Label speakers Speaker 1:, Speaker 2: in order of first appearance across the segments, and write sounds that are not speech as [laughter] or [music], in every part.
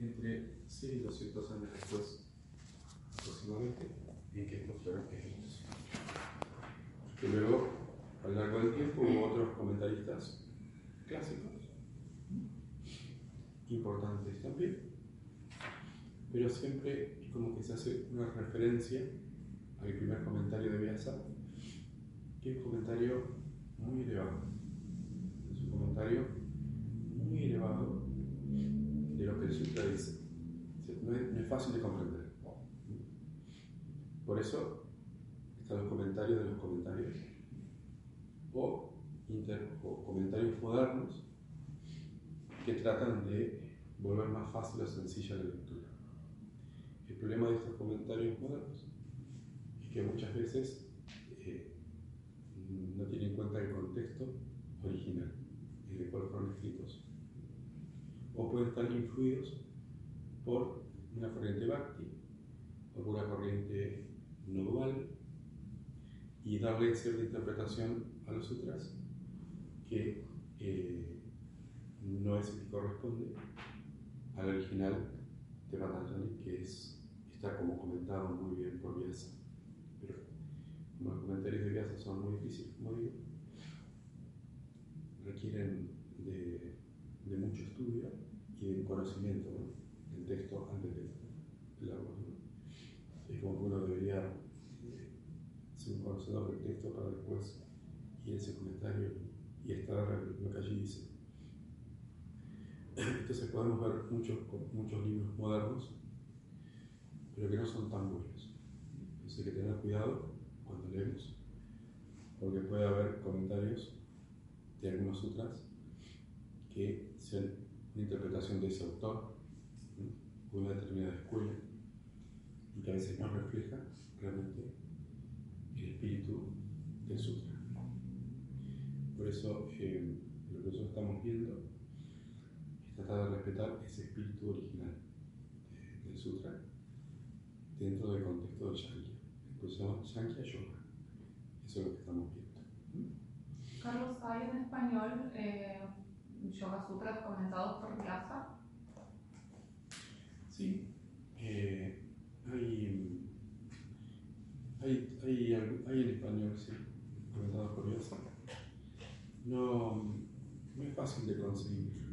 Speaker 1: entre 100 y 200 años después, aproximadamente, en que fueron escritos. Que luego, a lo largo del tiempo, hubo otros comentaristas clásicos, importantes también, pero siempre como que se hace una referencia al primer comentario de Vyasa, que es un comentario muy elevado. Es un comentario muy elevado de lo que el dice. No es, fácil de comprender. Por eso están los comentarios de los comentarios o, o comentarios modernos que tratan de volver más fácil o sencilla la lectura. El problema de estos comentarios modernos es que muchas veces eh, no tienen en cuenta el contexto original en el cual fueron escritos. O pueden estar influidos por una corriente bhakti por una corriente no dual y darle cierta interpretación a los sutras que eh, no es el que corresponde al original de Patanjali, que es, está como comentado muy bien por Vyasa. Pero los comentarios de Vyasa son muy difíciles, como digo, requieren de mucho estudio y de conocimiento del texto antes de leerlo. Es como que uno debería eh, ser un conocedor del texto para después ir a ese comentario y estar lo que allí dice. Entonces podemos ver muchos, muchos libros modernos, pero que no son tan buenos. Entonces hay que tener cuidado cuando leemos, porque puede haber comentarios de algunos sutras que sean una interpretación de ese autor, o una determinada escuela, y que a veces no refleja realmente el espíritu del sutra. Por eso, eh, lo que nosotros estamos viendo tratar de respetar ese espíritu original del sutra dentro del contexto del Shankya. Entonces Shankya Yoga. Eso es lo que estamos viendo.
Speaker 2: Carlos, ¿hay en español eh, Yoga Sutras comentados por Vyasa?
Speaker 1: Sí. Eh, hay, hay, hay, hay, en español, sí, comentados por Vyasa. No, no es fácil de conseguir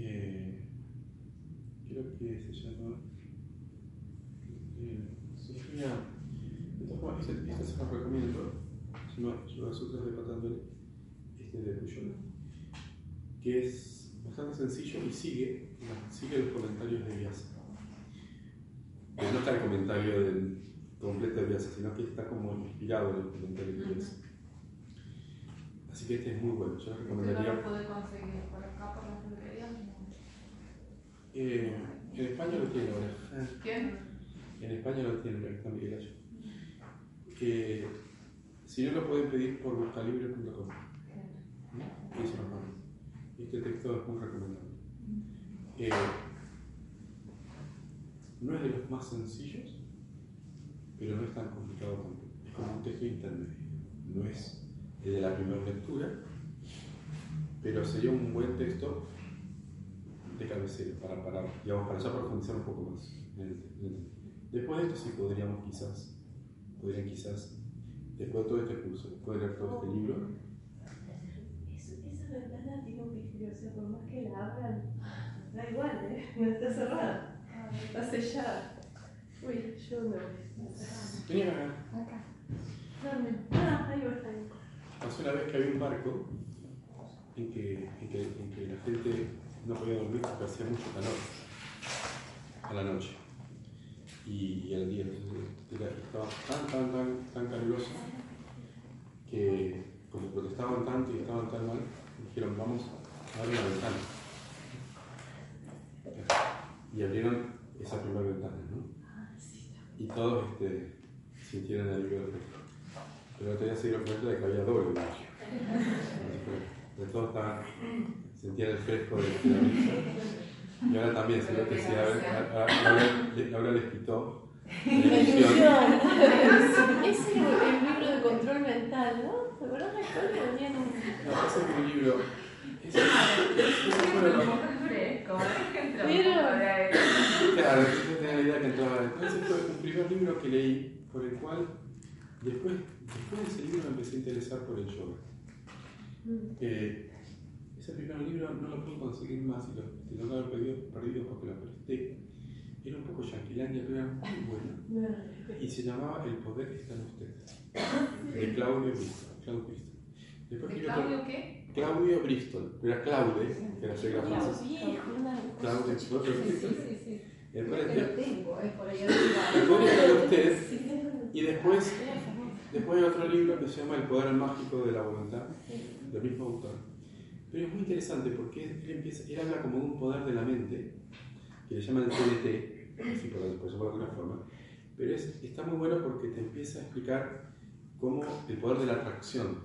Speaker 1: eh, creo que se llama eh, Sofía. De todas este se lo recomiendo. Se llama Yoga Sutras de este de que es bastante sencillo y sigue, sigue los comentarios de Vyasa. No está el comentario del completo de Vyasa, sino que está como inspirado en el comentario de Vyasa. Así que este es muy bueno. Yo recomendaría.
Speaker 2: ¿No lo puede conseguir por acá, por las librerías?
Speaker 1: Eh, en España lo tiene ahora.
Speaker 2: ¿Quién?
Speaker 1: En España lo tiene, está Miguel. Eh, si no lo pueden pedir por buscalibre.com. ¿no? Este texto es muy recomendable. Eh, no es de los más sencillos, pero no es tan complicado tampoco. Es como un texto intermedio. No es de la primera lectura, pero sería un buen texto de cabecera para, para, digamos, para ya profundizar un poco más. Después de esto sí podríamos quizás, podrían quizás, después de todo este curso, después de leer todo este libro.
Speaker 3: Esa ventana tiene un vidrio, o sea, por más que la abran, da igual, ¿eh? No está cerrada, está sellada. Uy, yo me voy.
Speaker 1: Venía acá.
Speaker 3: Acá. ¿Dónde? Ah, ahí va, ahí.
Speaker 1: Pasó una vez que había un barco en que, en que, en que la gente no podía dormir porque hacía mucho calor a la noche. Y, el día estaba tan, tan, tan, tan caluroso que como protestaban tanto y estaban tan mal, dijeron vamos a abrir la ventana. Y abrieron esa primera ventana, ¿no? Y todos este, sintieron alivio del Pero otro día se dieron cuenta de que había doble magia. De todos estaban sentía el fresco de la brisa. Y ahora también, se que sí, ahora, ahora, les quitó
Speaker 3: la ilusión. Ese [laughs] es el libro de control mental, ¿no? ¿Te acuerdas la historia? Venían un...
Speaker 1: No, ese es un libro. Pero-
Speaker 2: como aire.
Speaker 1: Claro, yo tenía la idea que entraba. Entonces fue un primer libro que leí, por el cual después, después de ese libro me empecé a interesar por el yoga.
Speaker 3: Mm.
Speaker 1: Eh, ese primer libro no lo pude conseguir más y lo tengo que haber perdido, perdido porque lo presté. Era un poco yanquilandia, pero era muy bueno.
Speaker 3: No.
Speaker 1: Y se llamaba El poder está en ustedes. De Claudio Bristol. Claudio Bristol. Después
Speaker 2: ¿De Claudio qué?
Speaker 1: Claudio Bristol. Era Claude, que era regla francesa. Claudio Bristol.
Speaker 2: Sí, sí, sí. Lo tengo, es por ahí [laughs] arriba.
Speaker 1: Y después, después hay otro libro que se llama El poder mágico de la voluntad, del mismo autor. Pero es muy interesante porque él, empieza, él habla como de un poder de la mente, que le llaman el TDT, así por, por llamarlo de alguna forma. Pero es, está muy bueno porque te empieza a explicar cómo el poder de la atracción,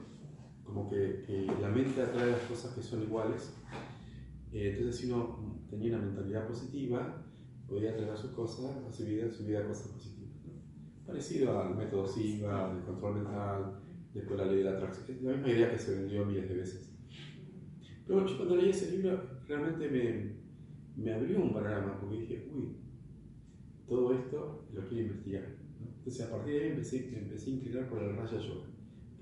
Speaker 1: como que, la mente atrae las cosas que son iguales. Eh, entonces, si uno tenía una mentalidad positiva, podía atraer a sus cosas, a su vida, a su vida cosas positivas. ¿no? Parecido al método SIGA, del control mental, después la ley de la atracción. Es la misma idea que se vendió miles de veces. Pero yo cuando leí ese libro realmente me, me abrió un panorama, porque dije, uy, todo esto lo quiero investigar. Entonces a partir de ahí empecé, a inclinar por el Raya Yoga.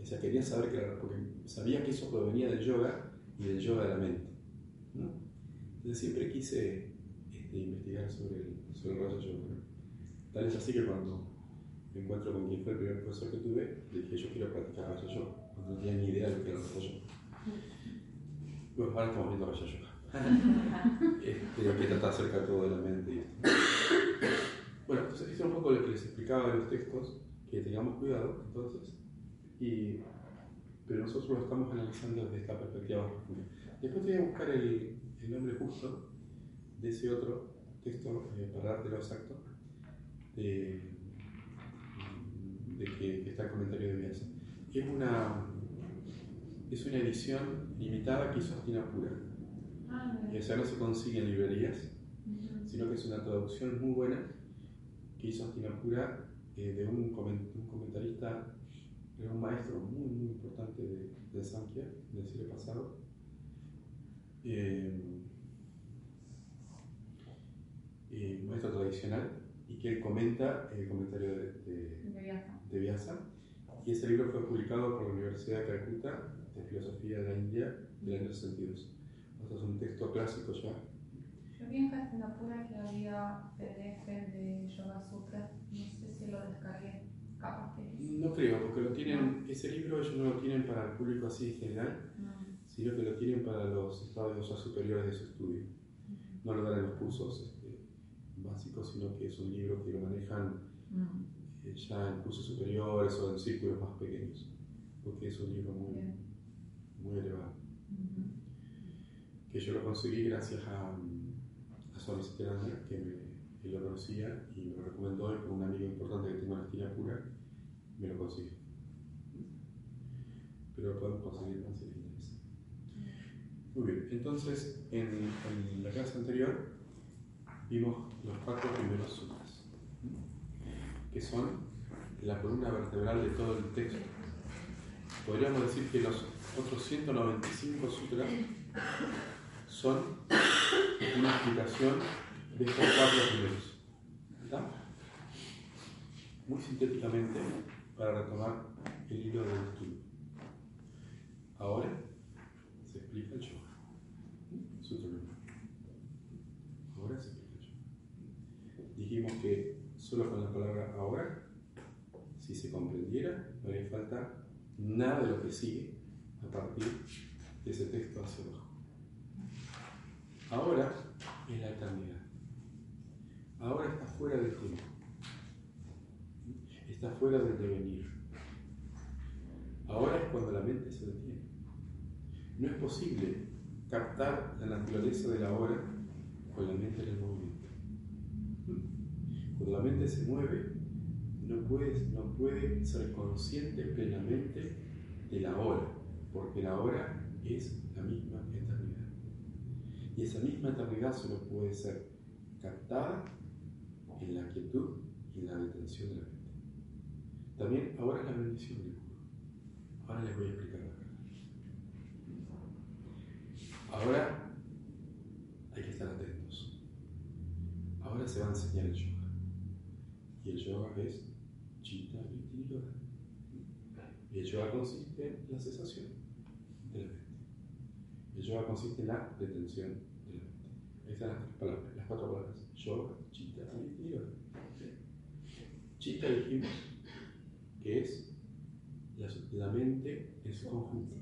Speaker 1: O sea, quería saber que era, porque sabía que eso provenía del yoga y del yoga de la mente. Entonces siempre quise este, investigar sobre el, sobre Raya Yoga. Tal es así que cuando me encuentro con quien fue el primer profesor que tuve, le dije, yo quiero practicar Raya Yoga. No tenía ni idea de lo que era el Raya Yoga. Bueno, ahora estamos viendo Raya Yoga. [laughs] este, que trata acerca todo de la mente y esto. Bueno, entonces eso es un poco lo que les explicaba de los textos, que tengamos cuidado, entonces, y, pero nosotros lo estamos analizando desde esta perspectiva más profunda. Después te voy a buscar el, el nombre justo de ese otro texto, eh, para dártelo exacto, de, de que, que está el comentario de Vyasa. Es una, es una edición limitada que hizo Astina Pura.
Speaker 2: Ah,
Speaker 1: Y
Speaker 2: mira.
Speaker 1: esa no se consigue en librerías, sino que es una traducción muy buena que hizo Astinapura eh, de un, comen- un comentarista, era un maestro muy, muy importante de, de Sankhya del siglo pasado. Eh, eh, maestro tradicional y que él comenta el comentario de, de,
Speaker 2: De Vyasa.
Speaker 1: de Vyasa. Y ese libro fue publicado por la Universidad de Calcuta de Filosofía de la India del año 62. O sea, es un texto clásico ya.
Speaker 2: Yo vi en Hastinapura que había PDF de Yoga Sutra, no sé si lo descargué, capaz que.
Speaker 1: No creo, porque lo tienen, ese libro ellos no lo tienen para el público así en general,
Speaker 2: No.
Speaker 1: sino que lo tienen para los estados ya superiores de su estudio. No lo dan en los cursos este, básicos, sino que es un libro que lo manejan
Speaker 2: Mm.
Speaker 1: eh, ya en cursos superiores o en círculos más pequeños, porque es un libro muy,
Speaker 2: Bien.
Speaker 1: muy elevado. Que yo lo conseguí gracias a, Swami Satyananda, que me, lo conocía y me lo recomendó, y con un amigo importante que tengo en Estina Pura, me lo consiguió. Pero podemos conseguir más si interesa. Muy bien, entonces en, en la clase anterior vimos los cuatro primeros sutras, que son la columna vertebral de todo el texto. Podríamos decir que los otros 195 sutras son una explicación de estos cuatro primeros. ¿Está? Muy sintéticamente, para retomar el hilo del estudio. Ahora se explica el yoga. Número. Ahora se explica el yoga. Dijimos que solo con la palabra ahora, si se comprendiera, no haría falta nada de lo que sigue a partir de ese texto hacia abajo. Ahora es la eternidad. Ahora está fuera del tiempo. Está fuera del devenir. Ahora es cuando la mente se detiene. No es posible captar la naturaleza de la hora con la mente en el movimiento. Cuando la mente se mueve, no puede, no puede ser consciente plenamente de la hora, porque la hora es la misma. Y esa misma eternidad solo puede ser captada en la quietud y en la detención de la mente. También ahora es la bendición del gurú. Ahora les voy a explicar la verdad. Ahora hay que estar atentos. Ahora se va a enseñar el yoga. Y el yoga es Chitta Vritti Yoga. Y el yoga consiste en la cesación de la mente. El yoga consiste en la detención de. Ahí están las, palabras, las cuatro palabras. Yoga, Chitta Vritti Yoga. Chitta dijimos que es la, mente en su conjunto.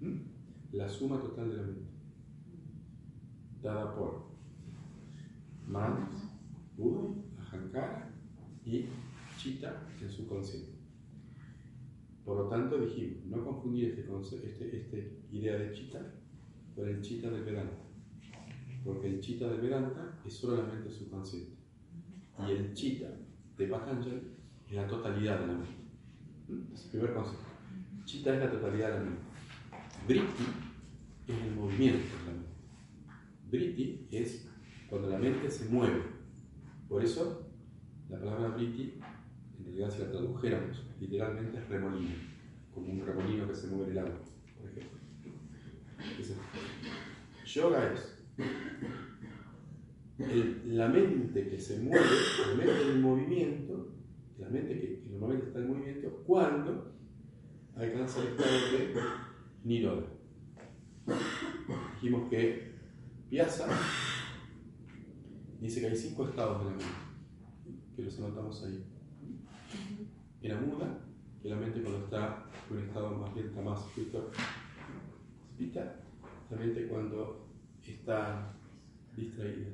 Speaker 1: ¿Mm? La suma total de la mente. Dada por manos, buddhi, ahankara y chitta en su consciente. Por lo tanto, dijimos, no confundir este, este, este idea de chitta con el chitta del Vedanta. Porque el chitta del Vedanta es solamente subconsciente. Y el chitta de Patanjali es la totalidad de la mente. Es el primer concepto. Chitta es la totalidad de la mente. Vritti es el movimiento de la mente. Vritti es cuando la mente se mueve. Por eso, la palabra Vritti, en realidad si la tradujéramos, literalmente es remolino, como un remolino que se mueve en el agua, por ejemplo. yoga es la mente que se mueve, la mente en movimiento, la mente que, normalmente está en movimiento, cuando alcanza el estado de Niroda. Dijimos que Piazza dice que hay cinco estados de la mente, que los anotamos ahí. En la muda, que la mente cuando está en un estado más lenta, más Spita, la mente cuando está distraída.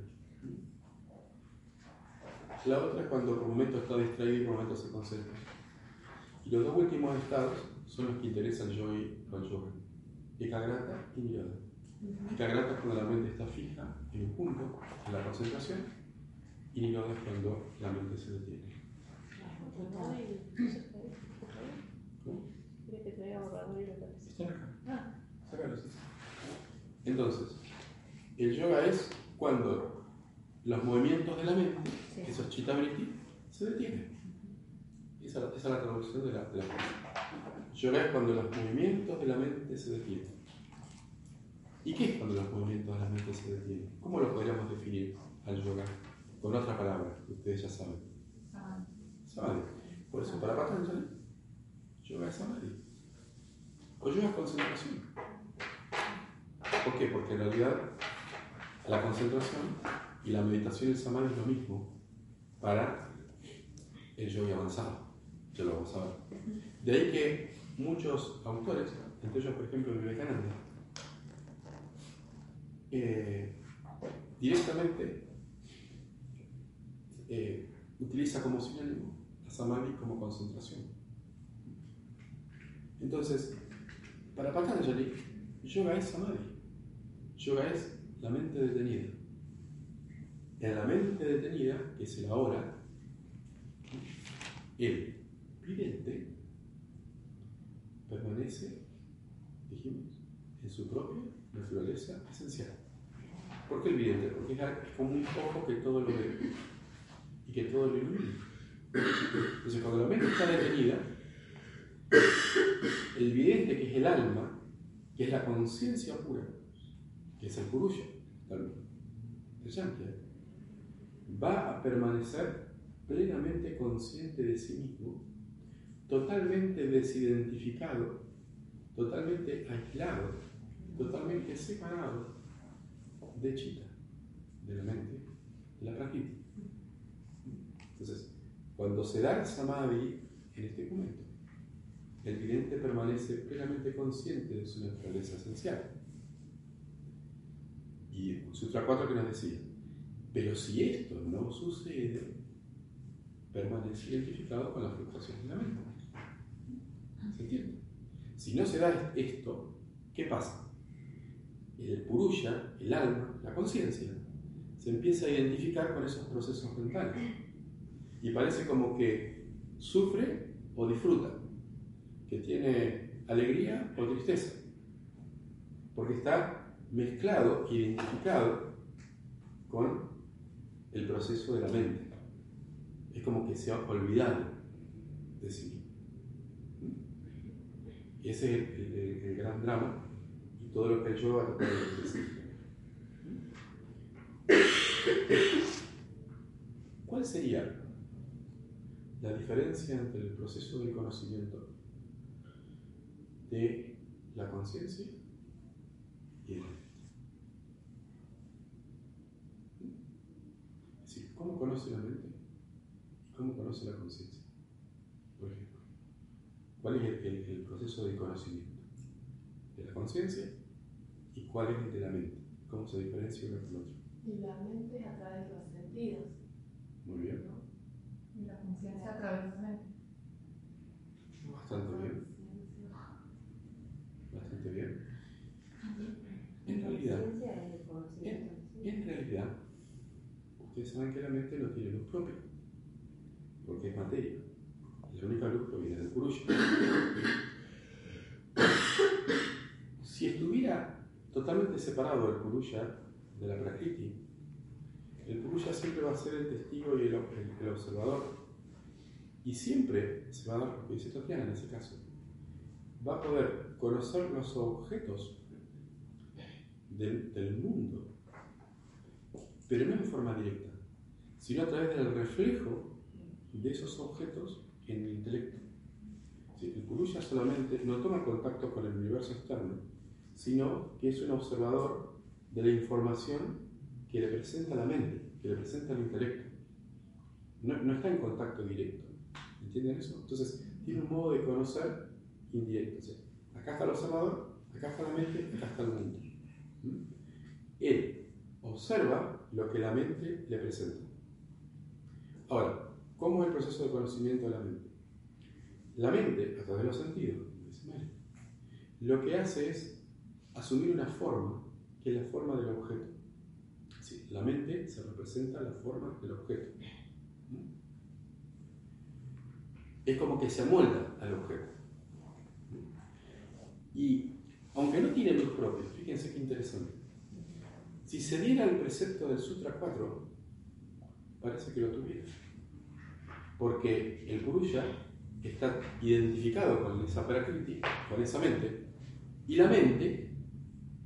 Speaker 1: La otra es cuando por momento está distraído y por momento se concentra. Y los dos últimos estados son los que interesan yo y yoga. Ekagrata y mirada. Ekagrata es cuando la mente está fija en un punto, en la concentración, y mirada es cuando la mente se detiene. ¿Cómo? Entonces, el yoga es cuando los movimientos de la mente, esos chitta se detienen. Esa, esa, es la traducción de la, de la Yoga es cuando los movimientos de la mente se detienen. ¿Y qué es cuando los movimientos de la mente se detienen? ¿Cómo lo podríamos definir al yoga? Con otra palabra, que ustedes ya saben. Samadhi. Por eso, para Patanjali, yoga es samadhi. O yoga es concentración. ¿Por qué? Porque en realidad la concentración y la meditación el samadhi es lo mismo para el yoga avanzado. Ya lo vamos a ver. De ahí que muchos autores, entre ellos por ejemplo Vivekananda, eh, directamente eh, utiliza como sinónimo la samadhi como concentración. Entonces, para Patanjali, yoga es samadhi. Yoga es la mente detenida. En la mente detenida, que es el ahora, el vidente permanece, dijimos, en su propia naturaleza esencial. ¿Por qué el vidente? Porque es como un ojo que todo lo ve y que todo lo ilumina. Entonces, cuando la mente está detenida, el vidente, que es el alma, que es la conciencia pura, que es el purusha, Sankhya, va a permanecer plenamente consciente de sí mismo totalmente desidentificado, totalmente aislado, totalmente separado de Chita, de la mente, de la Prakriti. Entonces, cuando se da el samadhi en este momento, el vidente permanece plenamente consciente de su naturaleza esencial. Y Sutra 4 que nos decía, pero si esto no sucede, permanece identificado con la fluctuación de la mente. ¿Se entiende? Si no se da esto, ¿qué pasa? El purusha, el alma, la conciencia, se empieza a identificar con esos procesos mentales. Y parece como que sufre o disfruta, que tiene alegría o tristeza, porque está mezclado, identificado con el proceso de la mente. Es como que se ha olvidado de sí. Y ese es el, gran drama y todo lo que yo a este ¿Cuál sería la diferencia entre el proceso del conocimiento de la conciencia y el mente? Es decir, ¿cómo conoce la mente y cómo conoce la conciencia? Por ejemplo, ¿cuál es el, el proceso de conocimiento de la conciencia y cuál es el de la mente? ¿Cómo se diferencia uno del otro?
Speaker 3: Y la mente es a través de los sentidos.
Speaker 1: Muy bien.
Speaker 3: ¿no?
Speaker 2: Y la conciencia a través de la mente.
Speaker 1: Bastante bien. Bastante bien. En realidad,
Speaker 3: Conciencia es el conocimiento. ¿sí?
Speaker 1: En realidad, ustedes saben que la mente no tiene luz propia, porque es materia. La única luz proviene del Purusha. [coughs] Si estuviera totalmente separado el Purusha de la Prakriti, el Purusha siempre va a ser el testigo y el, observador. Y siempre se va a dar lo que dice Tatiana en ese caso. Va a poder conocer los objetos del mundo, pero no en forma directa, sino a través del reflejo de esos objetos en el intelecto. Sí, el Purusha solamente no toma contacto con el universo externo, sino que es un observador de la información que le presenta la mente, que le presenta el intelecto. No, está en contacto directo. ¿Entienden eso? Entonces, tiene un modo de conocer indirecto. Acá está el observador, acá está la mente, acá está el mundo. ¿Mm? Él observa lo que la mente le presenta. Ahora, ¿cómo es el proceso de conocimiento de la mente? La mente, a través de los sentidos, lo que hace es asumir una forma, que es la forma del objeto. La mente se representa la forma del objeto. ¿Mm? Es como que se amolda al objeto. ¿Mm? Y aunque no tiene luz propia, fíjense qué interesante. Si se diera el precepto del Sutra 4, parece que lo tuviera. Porque el Purusha está identificado con esa prakriti, con esa mente, y la mente,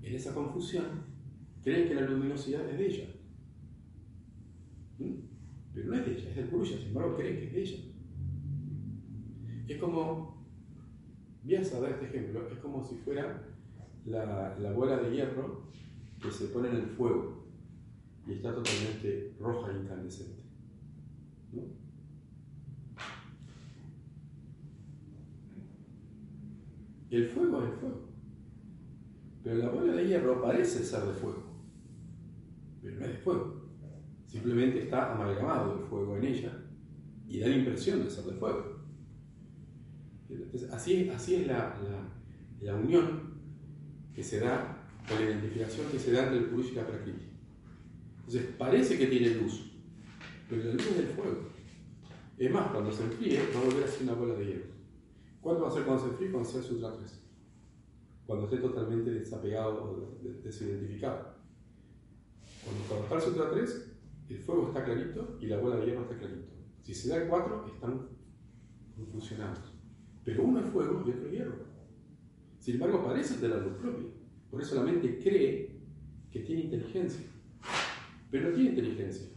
Speaker 1: en esa confusión, cree que la luminosidad es de ella. ¿Mm? Pero no es de ella, es del Purusha, sin embargo cree que es de ella. Es como, Vyasa da este ejemplo, es como si fuera la, la bola de hierro que se pone en el fuego y está totalmente roja e incandescente. El fuego es fuego. Pero la bola de hierro parece ser de fuego. Pero no es de fuego. Simplemente está amalgamado el fuego en ella y da la impresión de ser de fuego. Entonces, así, así es la- la unión que se da, la identificación que se da entre el Purusha y la Prakriti. Entonces, parece que tiene luz, pero la luz es del fuego. Es más, cuando se enfríe, va a volver a ser una bola de hierro. ¿Cuándo va a ser cuando se enfríe? Cuando sea Sutra 3. Cuando esté totalmente desapegado o de- desidentificado. Cuando, cuando está el Sutra 3, el fuego está clarito y la bola de hierro está clarito. Si se da el 4, están confusionados. Pero uno es fuego y otro es hierro. Sin embargo, parece tener luz propia. Por eso la mente cree que tiene inteligencia. Pero no tiene inteligencia.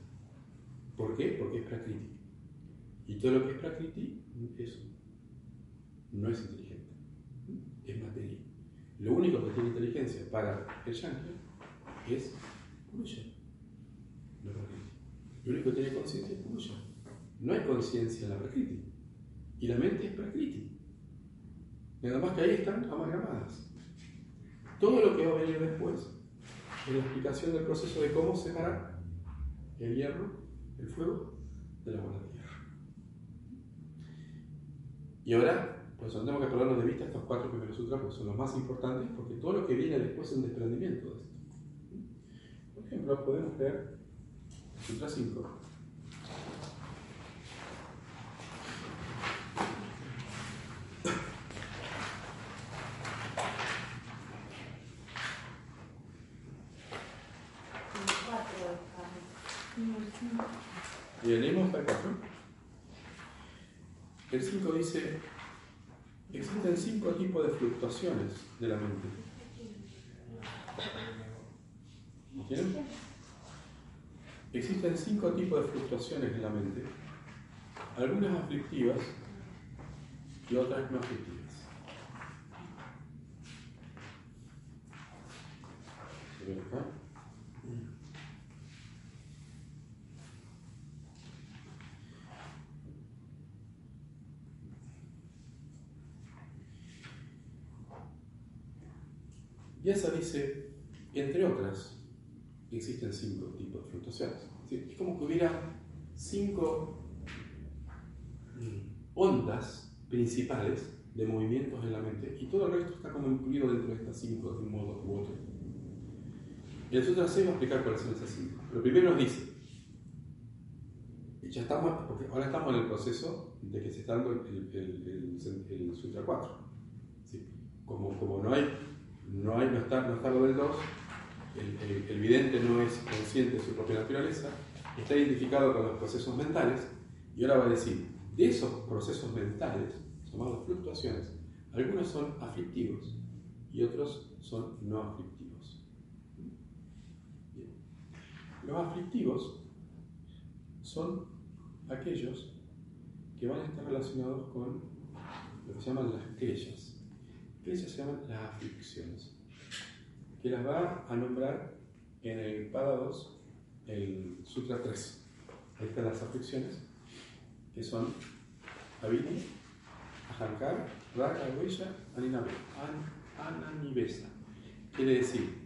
Speaker 1: ¿Por qué? Porque es prakriti. Y todo lo que es prakriti, eso no es inteligente. Es materia. Lo único que tiene inteligencia para el yankee es Purusha, no. Lo único que tiene conciencia es. No hay conciencia en la prakriti. Y la mente es prakriti. Nada más que ahí están amalgamadas. Todo lo que va a venir después es la explicación del proceso de cómo separar el hierro, el fuego, de la bola de hierro. Y ahora, pues no tenemos que perdernos de vista estos cuatro primeros sutras, porque son los más importantes, porque todo lo que viene después es un desprendimiento de esto. Por ejemplo, podemos leer el Sutra 5.
Speaker 3: Cuatro, ah,
Speaker 1: Bien, leemos hasta el 4. El 5 dice, existen cinco tipos de fluctuaciones de la mente. ¿Entienden? existen cinco tipos de fluctuaciones en la mente, algunas aflictivas y otras no aflictivas. Y esa dice, entre otras, existen cinco tipos de fluctuaciones. Es como que hubiera cinco mm, ondas principales de movimientos en la mente y todo el resto está como incluido dentro de estas cinco de un modo u otro. El Sutra 6 va a explicar cuáles son esas cinco. Pero primero nos dice, ya estamos, porque ahora estamos en el proceso de que se está dando el, el, Sutra 4. Como, como no hay no, hay, no, está, no está lo del 2, el, vidente no es consciente de su propia naturaleza, está identificado con los procesos mentales y ahora va a decir, de esos procesos mentales, llamados fluctuaciones, algunos son aflictivos y otros son no aflictivos. Los aflictivos son aquellos que van a estar relacionados con lo que se llaman las querellas que se llaman las aflicciones, que las va a nombrar en el Pada 2, el Sutra 3. Ahí están las aflicciones, que son Avini, Ahankar, Raga, Goisha, Ananivesa. Quiere decir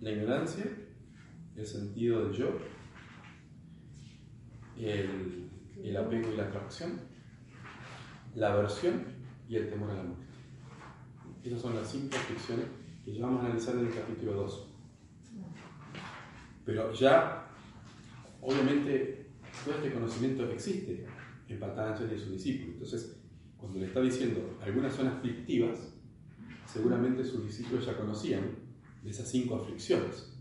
Speaker 1: la ignorancia, el sentido del yo, el, el apego y la atracción, la aversión y el temor a la muerte. Esas son las cinco aflicciones que ya vamos a analizar en el capítulo 2. Pero ya, obviamente, todo este conocimiento existe en Patanjali y su discípulo. Entonces, cuando le está diciendo algunas son aflictivas, seguramente sus discípulos ya conocían de esas cinco aflicciones.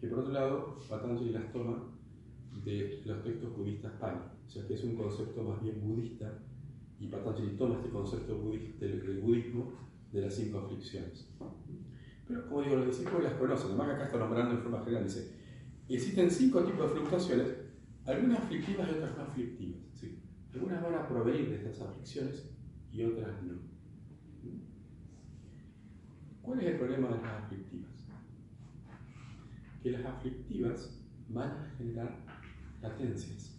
Speaker 1: Que por otro lado, Patanjali las toma de los textos budistas Pali. O sea que es un concepto más bien budista y Patanjali toma este concepto del budismo de las cinco aflicciones. Pero como digo, los discípulos las conocen, además acá está nombrando en forma general, dice, existen cinco tipos de fluctuaciones, algunas aflictivas y otras no aflictivas. ¿sí? Algunas van a provenir de estas aflicciones y otras no. ¿Cuál es el problema de las aflictivas? Que las aflictivas van a generar latencias.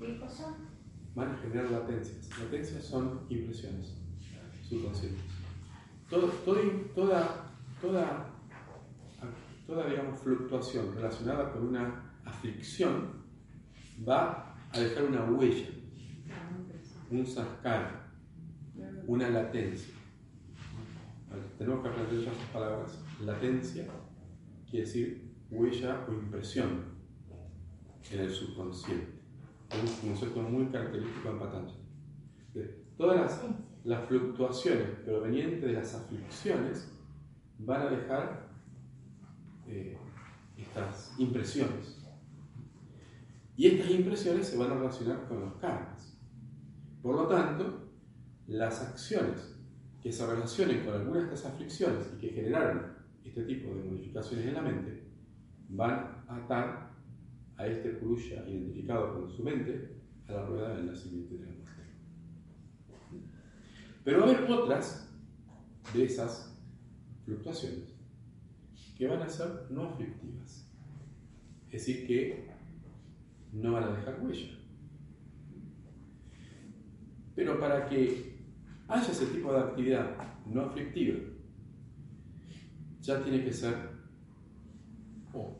Speaker 2: ¿Qué cosa?
Speaker 1: Van a generar latencias. Latencias son impresiones subconscientes toda, toda, toda, digamos, fluctuación relacionada con una aflicción va a dejar una huella, un sascar, una latencia. tenemos que aprender esas palabras. Latencia quiere decir huella o impresión en el subconsciente. Es un concepto muy característico en Patanjali. Todas las las fluctuaciones provenientes de las aflicciones van a dejar eh, estas impresiones. Y estas impresiones se van a relacionar con los karmas. Por lo tanto, las acciones que se relacionen con algunas de estas aflicciones y que generaron este tipo de modificaciones en la mente van a atar a este Purusha identificado con su mente a la rueda del nacimiento de la. Pero va a haber otras de esas fluctuaciones que van a ser no aflictivas. Es decir, que no van a dejar huella. Pero para que haya ese tipo de actividad no aflictiva, ya tiene que ser o,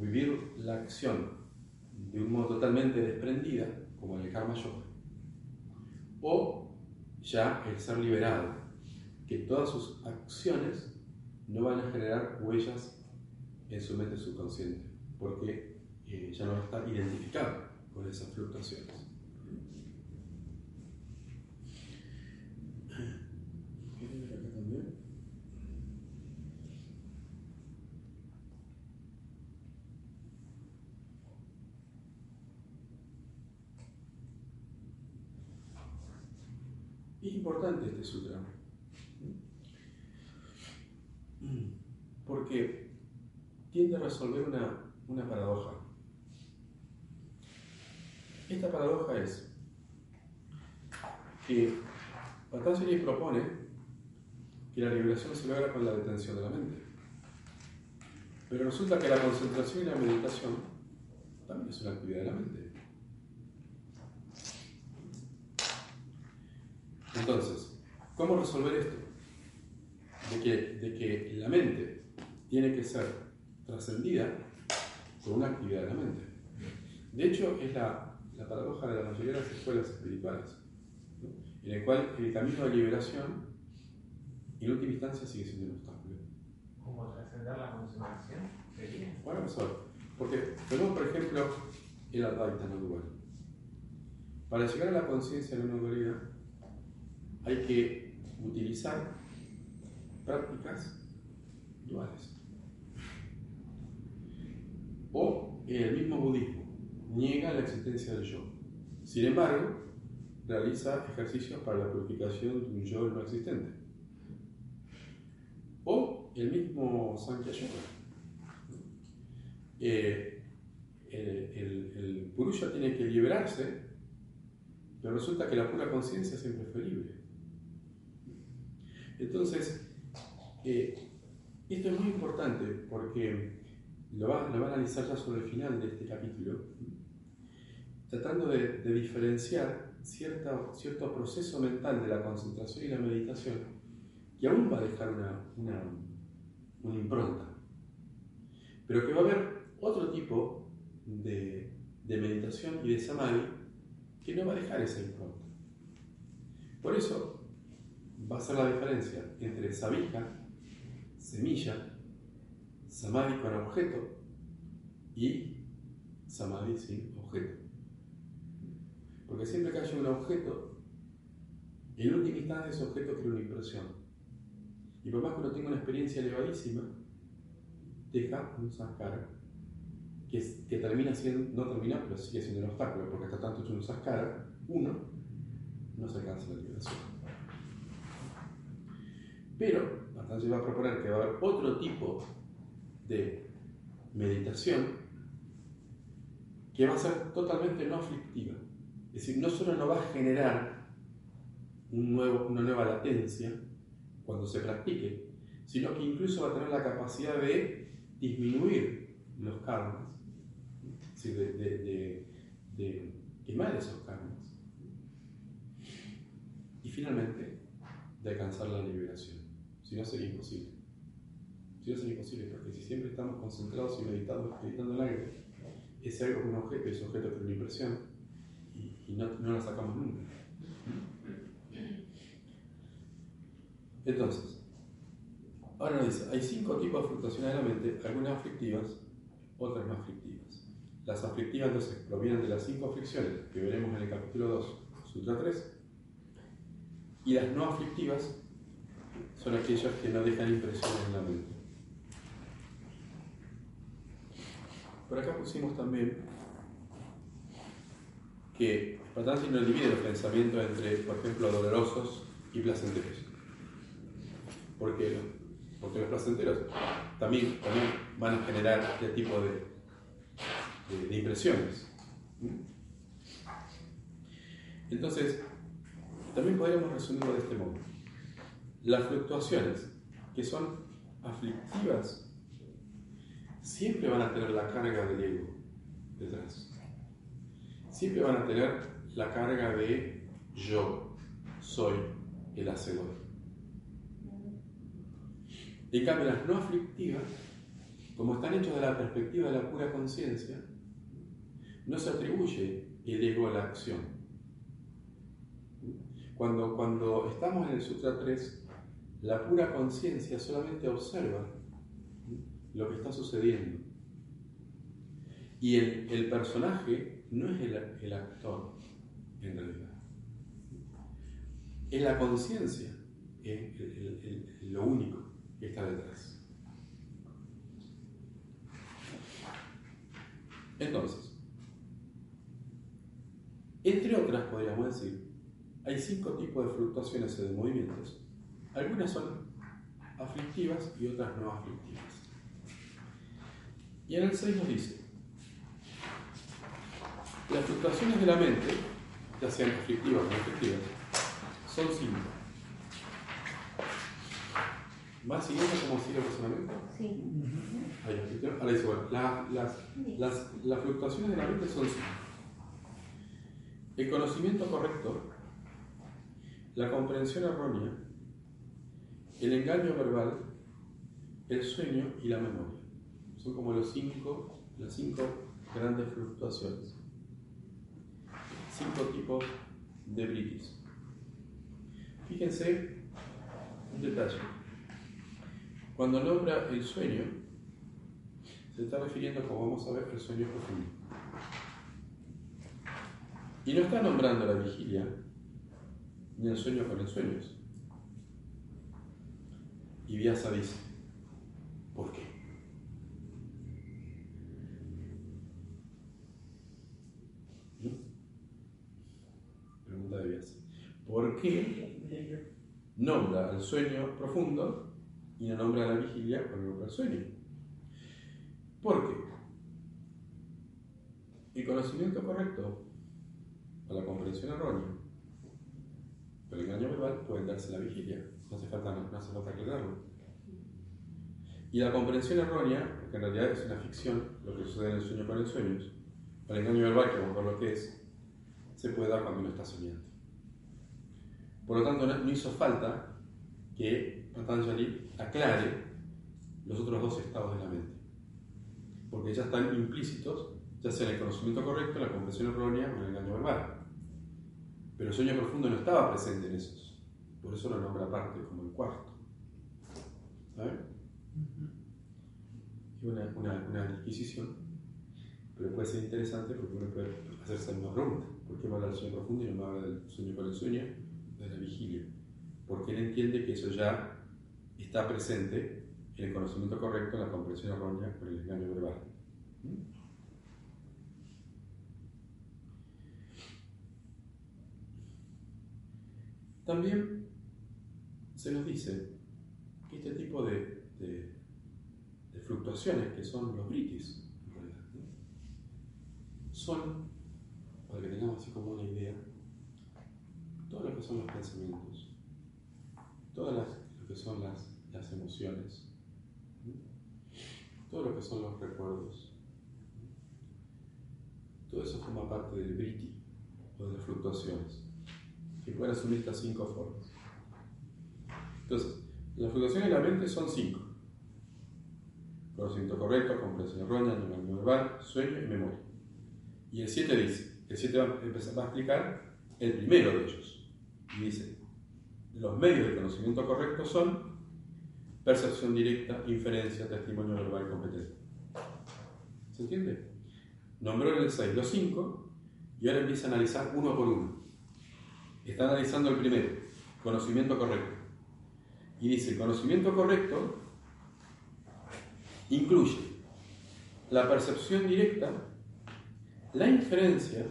Speaker 1: vivir la acción de un modo totalmente desprendida, como en el karma yoga, o ya el ser liberado, que todas sus acciones no van a generar huellas en su mente subconsciente, porque eh, ya no está identificado con esas fluctuaciones. Es importante este sutra. Porque tiende a resolver una, una paradoja. Esta paradoja es que Patanjali propone que la liberación se logra con la detención de la mente. Pero resulta que la concentración y la meditación también es una actividad de la mente. Entonces, ¿cómo resolver esto? De que, de que la mente tiene que ser trascendida por una actividad de la mente. De hecho, es la, la paradoja de la mayoría de las escuelas espirituales, en el cual el camino de liberación, en última instancia, sigue siendo un obstáculo.
Speaker 4: ¿Cómo trascender la concentración?
Speaker 1: Bueno, eso, porque tenemos, por ejemplo, el Advaita no dual. Para llegar a la conciencia no dualidad, hay que utilizar prácticas duales. O el mismo budismo niega la existencia del yo. Sin embargo, realiza ejercicios para la purificación de un yo no existente. O el mismo Sankhya. Eh, el, Purusha tiene que liberarse, pero resulta que la pura conciencia siempre es felible. Entonces, eh, esto es muy importante porque lo va, a analizar ya sobre el final de este capítulo, tratando de, diferenciar cierta, cierto proceso mental de la concentración y la meditación que aún va a dejar una, una, una impronta, pero que va a haber otro tipo de, de meditación y de samadhi que no va a dejar esa impronta. Por eso va a ser la diferencia entre sabija, semilla, samadhi con objeto y samadhi sin objeto. Porque siempre que haya un objeto, en última instancia ese objeto crea una impresión. Y por más que uno tenga una experiencia elevadísima, deja un sankara que, termina siendo, no termina, pero sigue siendo un obstáculo, porque hasta tanto hecho un sankara, uno, no se alcanza la liberación. Pero Patanjali va a proponer que va a haber otro tipo de meditación que va a ser totalmente no aflictiva. Es decir, no solo no va a generar una nueva latencia cuando se practique, sino que incluso va a tener la capacidad de disminuir los karmas, es decir, de, de, de, de quemar esos karmas. Y finalmente, de alcanzar la liberación. Si no, sería imposible. Si no, sería imposible, porque si siempre estamos concentrados y meditando, meditando en algo, ese algo es un objeto y ese objeto es una impresión, y, y no, no la sacamos nunca. Entonces, ahora nos dice, hay cinco tipos de fluctuaciones de la mente, algunas aflictivas, otras no aflictivas. Las aflictivas entonces provienen de las cinco aflicciones que veremos en el capítulo 2, Sutra 3, y las no aflictivas son aquellas que no dejan impresiones en la mente. Por acá pusimos también que Patanjali no divide los pensamientos entre, por ejemplo, dolorosos y placenteros. ¿Por qué? Porque los placenteros también, también van a generar este tipo de, impresiones. Entonces, también podríamos resumirlo de este modo. Las fluctuaciones que son aflictivas siempre van a tener la carga del ego detrás. Siempre van a tener la carga de yo soy el hacedor. En cambio, las no aflictivas, como están hechas de la perspectiva de la pura conciencia, no se atribuye el ego a la acción. Cuando, cuando estamos en el Sutra 3, la pura conciencia solamente observa lo que está sucediendo. Y el, personaje no es el, actor, en realidad. Es la conciencia, lo único que está detrás. Entonces, entre otras, podríamos decir, hay cinco tipos de fluctuaciones o de movimientos. Algunas son aflictivas y otras no aflictivas. Y en el 6 nos dice, las fluctuaciones de la mente, ya sean aflictivas o no aflictivas, son cinco. ¿Va siguiendo cómo sigue el razonamiento?
Speaker 3: Sí.
Speaker 1: Ahí. Ahora dice, bueno, la- las, las, las fluctuaciones de la mente son cinco. El conocimiento correcto, la comprensión errónea, el engaño verbal, el sueño y la memoria. Son como los cinco, las cinco grandes fluctuaciones. Cinco tipos de britis. Fíjense un detalle. Cuando nombra el sueño, se está refiriendo, como vamos a ver, al sueño profundo. Y no está nombrando la vigilia ni el sueño con los sueños. Y Vyasa dice, ¿por qué? ¿No? Pregunta de Vyasa. ¿Por qué nombra el sueño profundo y no nombra la vigilia con el sueño? ¿Por qué? El conocimiento correcto o la comprensión errónea o el engaño verbal pueden darse la vigilia. No hace falta, no hace falta aclararlo. Y la comprensión errónea, porque en realidad es una ficción lo que sucede en el sueño con el sueño, el engaño verbal, que vamos a ver lo que es, se puede dar cuando uno está soñando. Por lo tanto, no hizo falta que Patanjali aclare los otros dos estados de la mente, porque ya están implícitos, ya sea en el conocimiento correcto, la comprensión errónea o el engaño verbal. Pero el sueño profundo no estaba presente en esos, por eso lo nombra aparte como el cuarto. ¿Saben? Y una, una, una disquisición, pero puede ser interesante porque uno puede hacerse la misma pregunta. ¿Por qué me habla del sueño profundo y no me habla del sueño con el sueño, de la vigilia? Porque él entiende que eso ya está presente en el conocimiento correcto, en la comprensión errónea, con el engaño verbal. ¿Mm? También se nos dice que este tipo de, fluctuaciones, que son los britis, en realidad, son, para que tengamos así como una idea, todo lo que son los pensamientos, todas lo que son las, emociones, todo lo que son los recuerdos, todo eso forma parte del briti o de las fluctuaciones, que pueden asumir estas cinco formas. Entonces, las fluctuaciones de la mente son cinco. Conocimiento correcto, comprensión errónea, engaño verbal, sueño y memoria. Y el 7 dice, el 7 va, va a explicar el primero de ellos. Y dice, los medios de conocimiento correcto son percepción directa, inferencia, testimonio verbal y competente. ¿Se entiende? Nombró el 6 los 5 y ahora empieza a analizar uno por uno. Está analizando el primero, conocimiento correcto. Y dice, conocimiento correcto incluye la percepción directa, la inferencia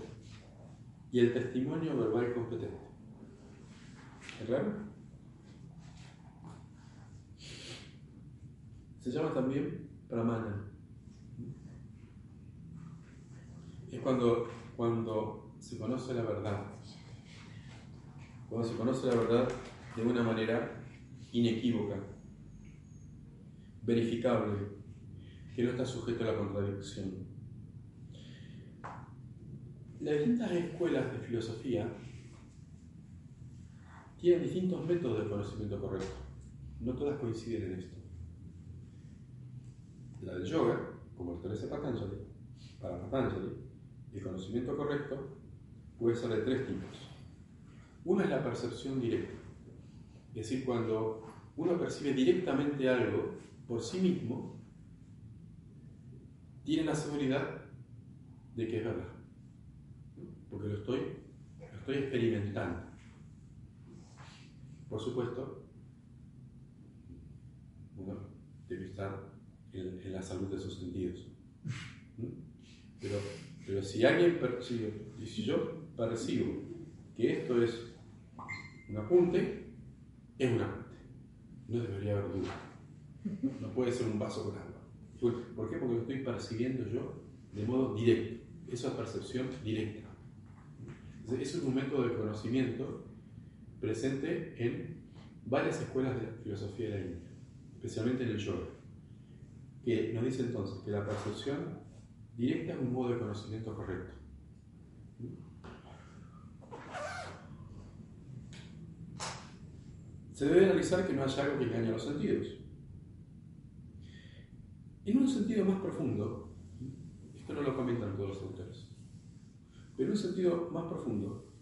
Speaker 1: y el testimonio verbal competente. ¿Está claro? Se llama también pramana. Es cuando, cuando se conoce la verdad. Cuando se conoce la verdad de una manera inequívoca, verificable, que no está sujeto a la contradicción. Las distintas escuelas de filosofía tienen distintos métodos de conocimiento correcto. No todas coinciden en esto. La del yoga, como lo establece Patanjali, para Patanjali, el conocimiento correcto puede ser de tres tipos. Uno es la percepción directa, es decir, cuando uno percibe directamente algo por sí mismo, tiene la seguridad de que es verdad, porque lo estoy, estoy experimentando. Por supuesto, uno debe estar en, en la salud de sus sentidos. Pero, pero si alguien percibe, si yo percibo que esto es un apunte, es un apunte. No debería haber duda. No puede ser un vaso con agua. ¿Por qué? Porque lo estoy percibiendo yo de modo directo. Eso es percepción directa. es un método de conocimiento presente en varias escuelas de filosofía de la India, especialmente en el yoga, que nos dice entonces que la percepción directa es un modo de conocimiento correcto. Se debe analizar que no haya algo que engañe a los sentidos. En un sentido más profundo, esto no lo comentan todos los autores, pero en un sentido más profundo,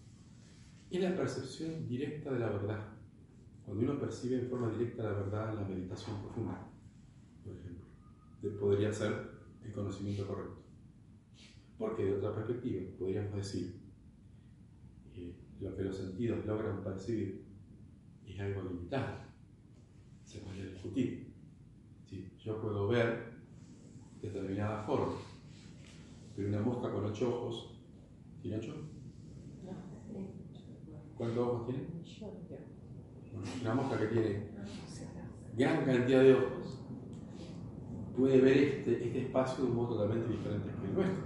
Speaker 1: es la percepción directa de la verdad. Cuando uno percibe en forma directa la verdad en la meditación profunda, por ejemplo, podría ser el conocimiento correcto. Porque de otra perspectiva podríamos decir que lo que los sentidos logran percibir es algo limitado. Se podría discutir. Yo puedo ver determinada forma, pero una mosca con ocho ojos, ¿tiene ocho? ¿Cuántos ojos tiene? una mosca que tiene gran cantidad de ojos puede ver este, este espacio de un modo totalmente diferente que el nuestro.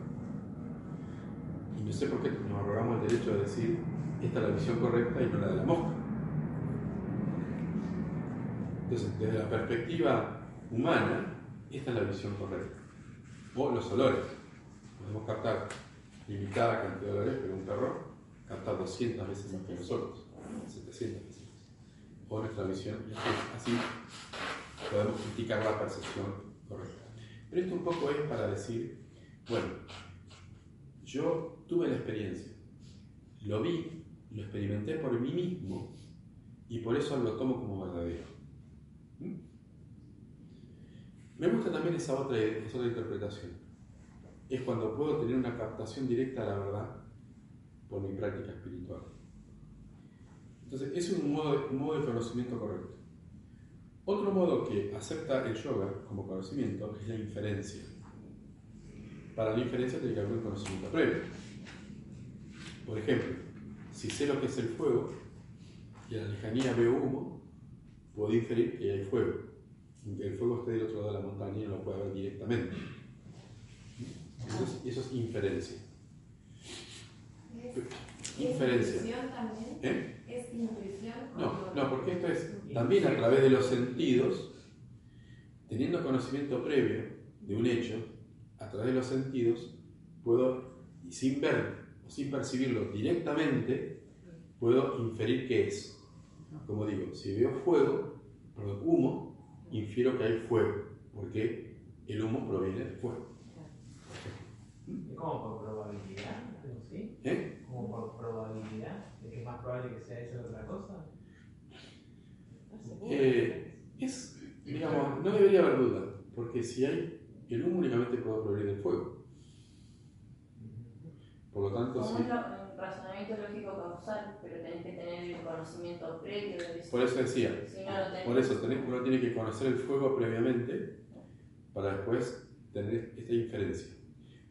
Speaker 1: Y no sé por qué nos arrogamos el derecho de decir esta es la visión correcta y no la de la mosca. Entonces, desde la perspectiva humana, esta es la visión correcta. O los olores. Podemos captar limitada cantidad de olores, pero un perro capta 200 veces más que nosotros, 700 veces más. O nuestra visión. Así podemos criticar la percepción correcta. Pero esto un poco es para decir, bueno, yo tuve la experiencia, lo vi, lo experimenté por mí mismo y por eso lo tomo como verdadero. Me gusta también esa otra, esa otra interpretación. Es cuando puedo tener una captación directa a la verdad por mi práctica espiritual. Entonces, es un modo, un modo de conocimiento correcto. Otro modo que acepta el yoga como conocimiento es la inferencia. Para la inferencia tiene que haber un conocimiento previo. Por ejemplo, si sé lo que es el fuego y a la lejanía veo humo, puedo inferir que hay fuego el fuego esté del otro lado de la montaña y no lo pueda ver directamente. Eso es, eso es inferencia.
Speaker 2: ¿Es,
Speaker 1: inferencia. ¿Eh?
Speaker 2: ¿Es intuición?
Speaker 1: No, no, porque esto es también a través de los sentidos, teniendo conocimiento previo de un hecho, a través de los sentidos, puedo, sin ver o sin percibirlo directamente, puedo inferir qué es. Como digo, si veo fuego, perdón, humo, infiero que hay fuego, porque el humo proviene del fuego.
Speaker 4: ¿Y como por probabilidad? ¿Sí?
Speaker 1: ¿Eh?
Speaker 4: ¿Como por probabilidad? ¿De que es más probable que sea eso que otra cosa?
Speaker 1: Eh, es, digamos, no debería haber duda, porque si hay, el humo únicamente puede provenir del fuego. Por lo tanto, sí.
Speaker 5: es lo- razonamiento lógico causal, pero tenés que tener el conocimiento previo de eso.
Speaker 1: Por eso decía,
Speaker 5: Si no tenés.
Speaker 1: por eso tenés- uno tiene que conocer el fuego previamente para después tener esta inferencia.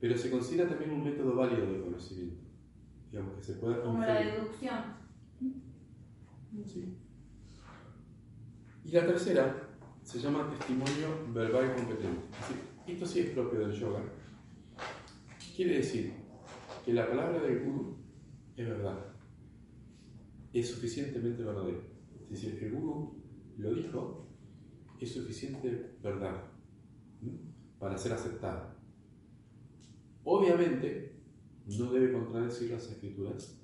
Speaker 1: Pero se considera también un método válido de conocimiento, digamos que se pueda
Speaker 5: Como la deducción.
Speaker 1: Sí. Y la tercera se llama testimonio verbal competente. Esto sí es propio del yoga. Quiere decir que la palabra del gurú es verdad, es suficientemente verdadero. Es decir, el gurú lo dijo, es suficiente verdad para ser aceptada. Obviamente, no debe contradecir las escrituras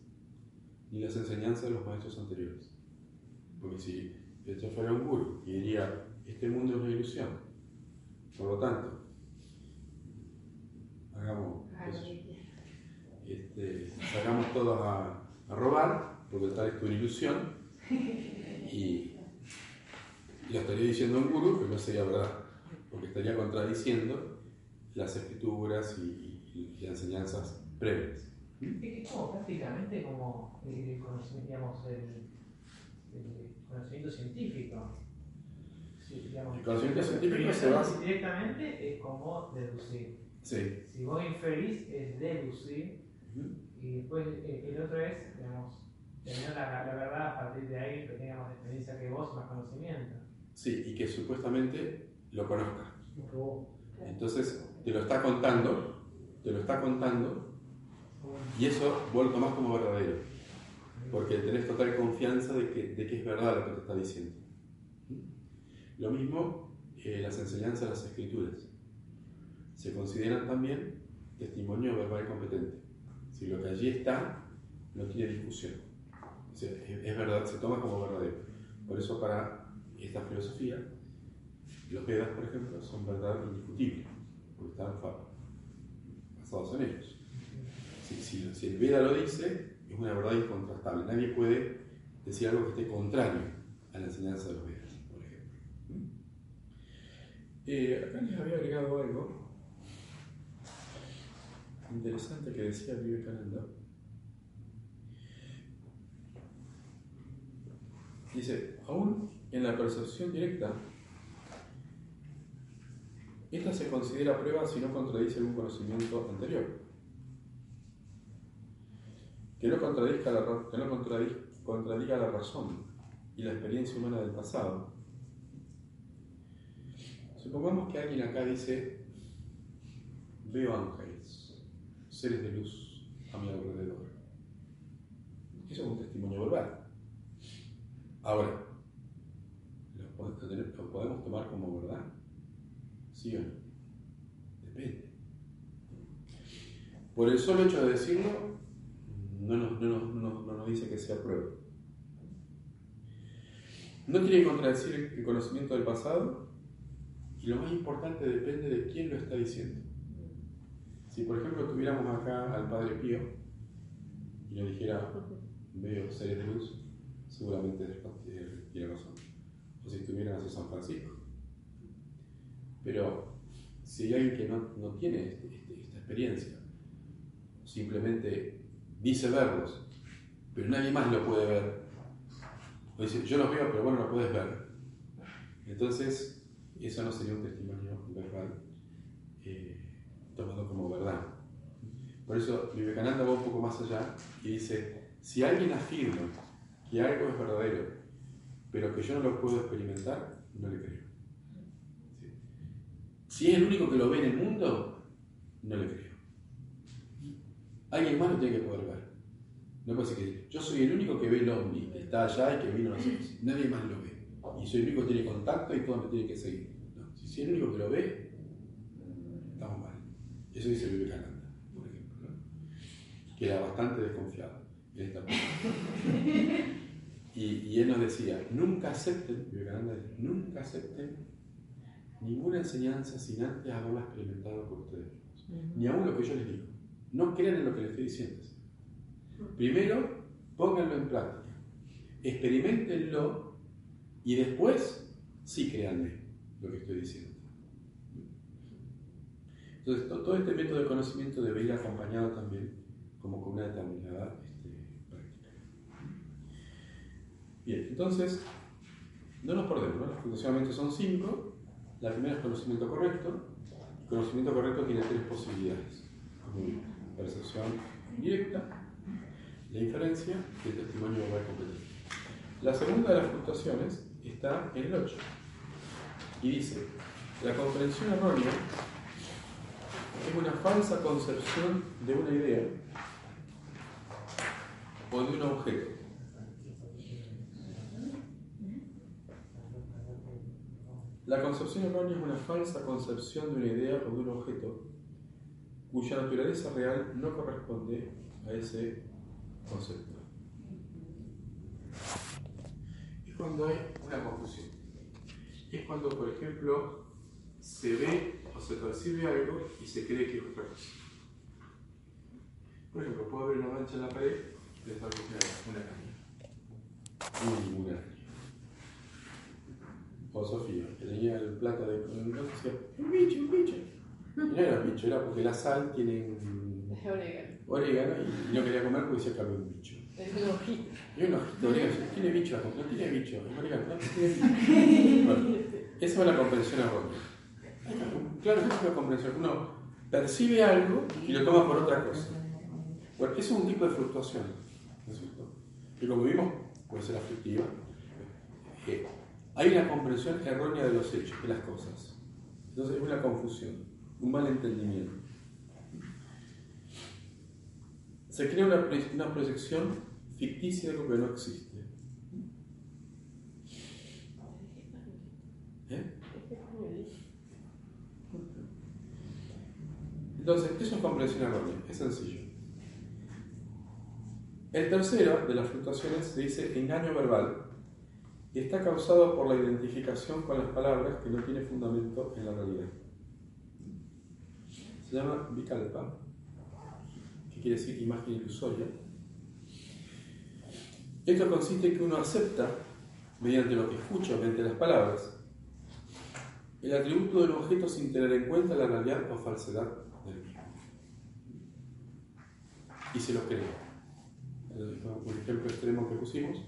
Speaker 1: ni las enseñanzas de los maestros anteriores. Porque si esto fuera un gurú y diría, este mundo es una ilusión, por lo tanto, hagamos, yo, este, salgamos todos a, a robar, porque tal es una ilusión, y, y lo estaría diciendo un gurú, pero no sería verdad, porque estaría contradiciendo las escrituras y, las enseñanzas previas.
Speaker 4: Es que como prácticamente como el conocimiento, digamos, el, el conocimiento científico. Sí, digamos,
Speaker 1: El conocimiento científico
Speaker 4: primero
Speaker 1: se basa-
Speaker 4: Directamente es como deducir.
Speaker 1: Sí.
Speaker 4: Si vos inferís es deducir Y después eh, el otro es, digamos, tener la, la verdad a partir de alguien que tenga más experiencia que vos, más conocimiento.
Speaker 1: Sí, y que supuestamente lo conozca. Entonces, te lo está contando, te lo está contando, y eso vos lo tomás como verdadero, porque tenés total confianza de que, de que es verdad lo que te está diciendo. Lo mismo eh, las enseñanzas de las escrituras. Se consideran también testimonio verbal competente. Si lo que allí está no tiene discusión. es, es verdad, se toma como verdadero. Por eso para esta filosofía, los Vedas, por ejemplo, son verdad indiscutible, porque están basados en ellos. Si, si, el Veda lo dice, es una verdad incontrastable. Nadie puede decir algo que esté contrario a la enseñanza de los Vedas, por ejemplo. Eh, acá les había agregado algo interesante que decía Vivekananda. Dice, aún en la percepción directa, esta se considera prueba si no contradice algún conocimiento anterior. Que no, contradiga la, contradiga la razón y la experiencia humana del pasado. Supongamos que alguien acá dice, veo ángeles, seres de luz a mi alrededor. Eso es un testimonio verbal. Ahora, ¿lo podemos tomar como verdad? ¿Sí o no? Depende. Por el solo hecho de decirlo, no nos, no dice que sea prueba. No que contradecir el conocimiento del pasado y lo más importante depende de quién lo está diciendo. Si por ejemplo tuviéramos acá al Padre Pío y le dijera, veo seres de luz, seguramente tiene razón. O si estuvieran a San Francisco. Pero si hay alguien que no, tiene este, este, esta experiencia, simplemente dice verlos, pero nadie más lo puede ver, o dice, yo los veo, pero bueno, no puedes ver. Entonces, eso no sería un testimonio verbal tomado como verdad. Por eso Vivekananda va un poco más allá y dice, si alguien afirma que algo es verdadero, pero que yo no lo puedo experimentar, no le creo. Si es el único que lo ve en el mundo, no le creo. Alguien más lo tiene que poder ver. No ser que yo soy el único que ve el ovni, está allá y que vino nosotros. Nadie más lo ve. Y soy el único que tiene contacto y todos me tienen que seguir. Si soy el único que lo ve. Eso dice Vivekananda, por ejemplo. ¿no? Que era bastante desconfiado en esta y, y él nos decía, nunca acepten, Vivekananda nunca acepten ninguna enseñanza sin antes haberla experimentado por ustedes Ni aún lo que yo les digo. No crean en lo que les estoy diciendo. Primero, pónganlo en práctica. Experimentenlo y después sí créanme lo que estoy diciendo. Entonces, todo este método de conocimiento debe ir acompañado también como con una determinada este, práctica. Bien, entonces, no nos perdemos, ¿no? Aproximadamente son cinco la primera es conocimiento correcto. El conocimiento correcto tiene tres posibilidades. Percepción directa, la inferencia y el testimonio verbal competente. La segunda de las fluctuaciones está en el 8 y dice, la comprensión errónea es una falsa concepción de una idea o de un objeto La concepción errónea es una falsa concepción de una idea o de un objeto cuya naturaleza real no corresponde a ese concepto. Es cuando hay una confusión. Es cuando, por ejemplo, se ve o se percibe algo y se cree que es otra cosa. Por ejemplo, puedo ver una mancha en la pared y pensar que es una caña. No ninguna o Sofía, que tenía el plato de un decía, un bicho, un bicho. Y no era un bicho, era porque la sal tiene un orégano y no quería comer porque decía que había un bicho.
Speaker 3: Es un ojito.
Speaker 1: Y un ojito, orégano, tiene bicho, no tiene bicho, es orégano, no tiene bicho. [laughs] Bueno, esa es la comprensión errónea. Claro, esa es una comprensión. Uno percibe algo y lo toma por otra cosa. Bueno, eso es un tipo de fluctuación, ¿no es cierto? Y como vimos, puede ser aflictiva. Eh, hay una comprensión errónea de los hechos, de las cosas. Entonces es una confusión. un mal entendimiento. Se crea una, una proyección ficticia de lo que no existe. ¿Eh? Entonces, eso es comprensión errónea, es sencillo. El tercero de las fluctuaciones se dice engaño verbal y está causado por la identificación con las palabras que no tiene fundamento en la realidad. Se llama vikalpa, que quiere decir imagen ilusoria. Esto consiste en que uno acepta, mediante lo que escucha, mediante las palabras, el atributo del objeto sin tener en cuenta la realidad o falsedad del mismo. Y se lo cree. El, ejemplo extremo que pusimos,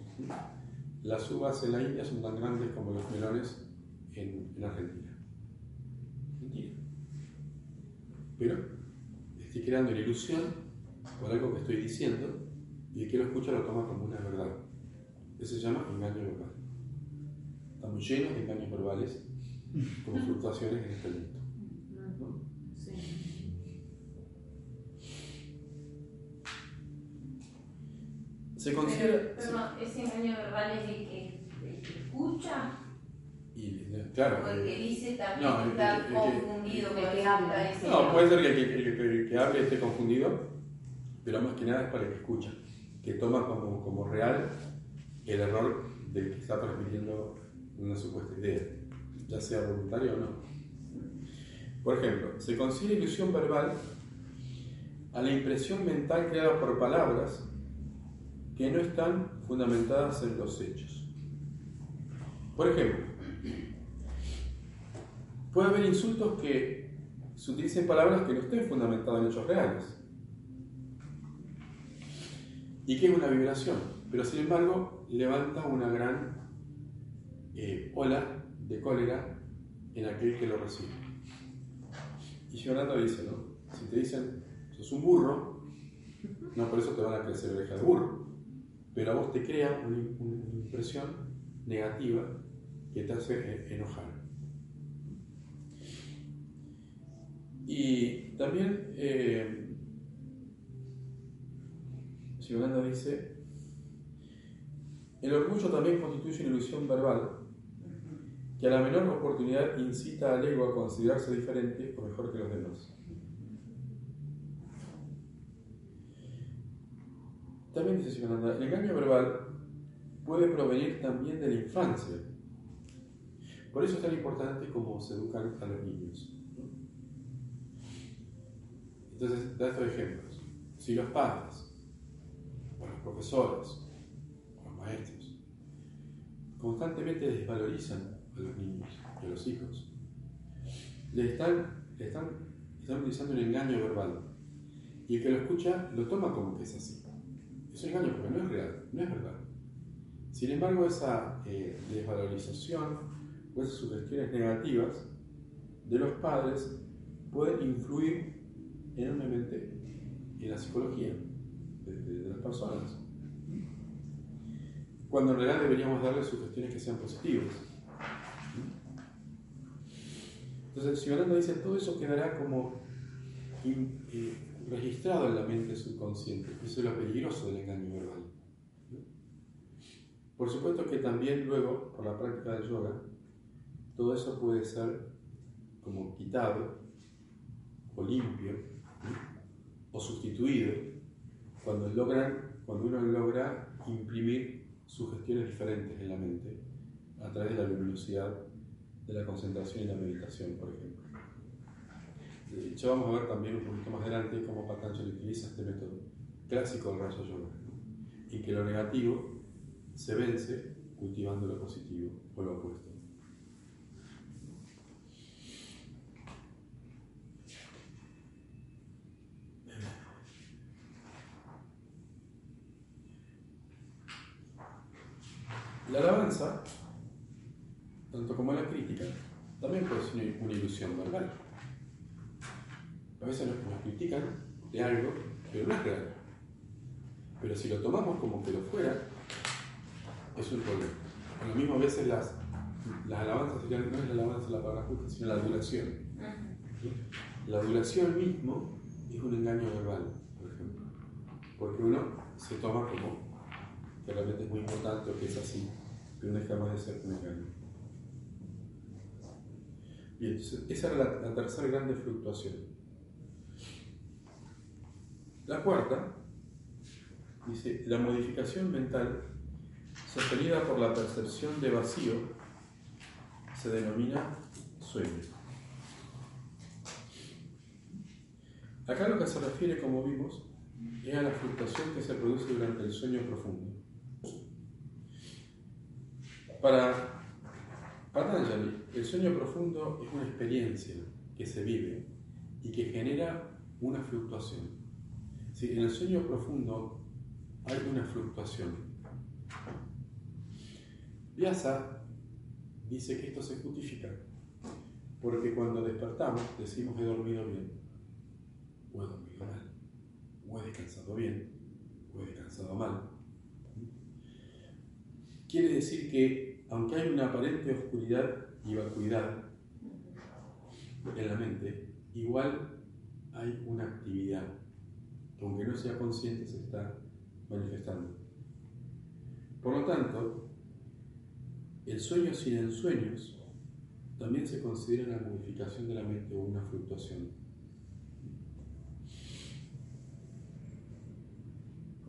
Speaker 1: las uvas en la India son tan grandes como los melones en, en Argentina. Pero estoy creando una ilusión por algo que estoy diciendo y el que lo escucha lo toma como una verdad. Eso se llama engaño verbal. Estamos llenos de engaños verbales como fluctuaciones en este mundo. Se considera.
Speaker 5: Pero, ese engaño verbal es el que, escucha.
Speaker 1: Y, claro.
Speaker 5: O el que dice también
Speaker 1: no,
Speaker 5: está confundido con
Speaker 2: el que habla.
Speaker 1: No, puede ser que el que, que, hable esté confundido, pero más que nada es para el que escucha, que toma como, como real el error del que está transmitiendo una supuesta idea ya sea voluntario o no. Por ejemplo, se considera ilusión verbal a la impresión mental creada por palabras que no están fundamentadas en los hechos. Por ejemplo, puede haber insultos que se utilicen palabras que no estén fundamentadas en hechos reales. Y que es una vibración, pero sin embargo levanta una gran eh, ola de cólera en aquel que lo recibe. Y Giordano dice, ¿no? Si te dicen, sos un burro, no por eso te van a crecer oreja de burro, pero a vos te crea una, impresión negativa que te hace e, enojar. Y también eh, dice, el orgullo también constituye una ilusión verbal que a la menor oportunidad incita al ego a considerarse diferente o mejor que los demás. También dice Sivananda, el engaño verbal puede provenir también de la infancia. Por eso es tan importante como se educan a los niños. Entonces, da estos ejemplos. Si los padres, o los profesores, o los maestros, constantemente desvalorizan a los niños y a los hijos. Le están, están, están utilizando un engaño verbal. Y el que lo escucha lo toma como que es así. Es engaño porque no es real, no es verdad. Sin embargo, esa eh, desvalorización o esas sugestiones negativas de los padres pueden influir enormemente en la psicología de, las personas. Cuando en realidad deberíamos darle sugestiones que sean positivas. Entonces, si Yolanda dice, todo eso quedará como eh, registrado en la mente subconsciente. Eso es lo peligroso del engaño verbal. Por supuesto que también luego, por la práctica del yoga, todo eso puede ser como quitado o limpio o sustituido cuando, logran, cuando uno logra imprimir sugestiones diferentes en la mente a través de la luminosidad de la concentración y la meditación, por ejemplo. Ya vamos a ver también un poquito más adelante cómo Patanjali utiliza este método clásico del Raja Yoga, y que lo negativo se vence cultivando lo positivo o lo opuesto. La alabanza tanto como la crítica, también puede ser una ilusión verbal. A veces nos, critican de algo, pero no es real. Pero si lo tomamos como que lo fuera, es un problema. A lo mismo a veces las, las alabanzas, no es la alabanza la palabra justa, sino la adulación. La duración mismo es un engaño verbal, por ejemplo, porque uno se toma como que realmente es muy importante o que es así, pero no deja más de ser un engaño. Bien, esa era la, la tercera grande fluctuación. La cuarta dice, la modificación mental sostenida por la percepción de vacío se denomina sueño. Acá lo que se refiere, como vimos, es a la fluctuación que se produce durante el sueño profundo. Para Patanjali, el sueño profundo es una experiencia que se vive y que genera una fluctuación. Si en el sueño profundo hay una fluctuación. Vyasa dice que esto se justifica porque cuando despertamos decimos he dormido bien o he dormido mal, o he descansado bien, o he descansado mal. Quiere decir que, aunque hay una aparente oscuridad y vacuidad en la mente, igual hay una actividad aunque no sea consciente, se está manifestando. Por lo tanto, el sueño sin ensueños también se considera una modificación de la mente o una fluctuación.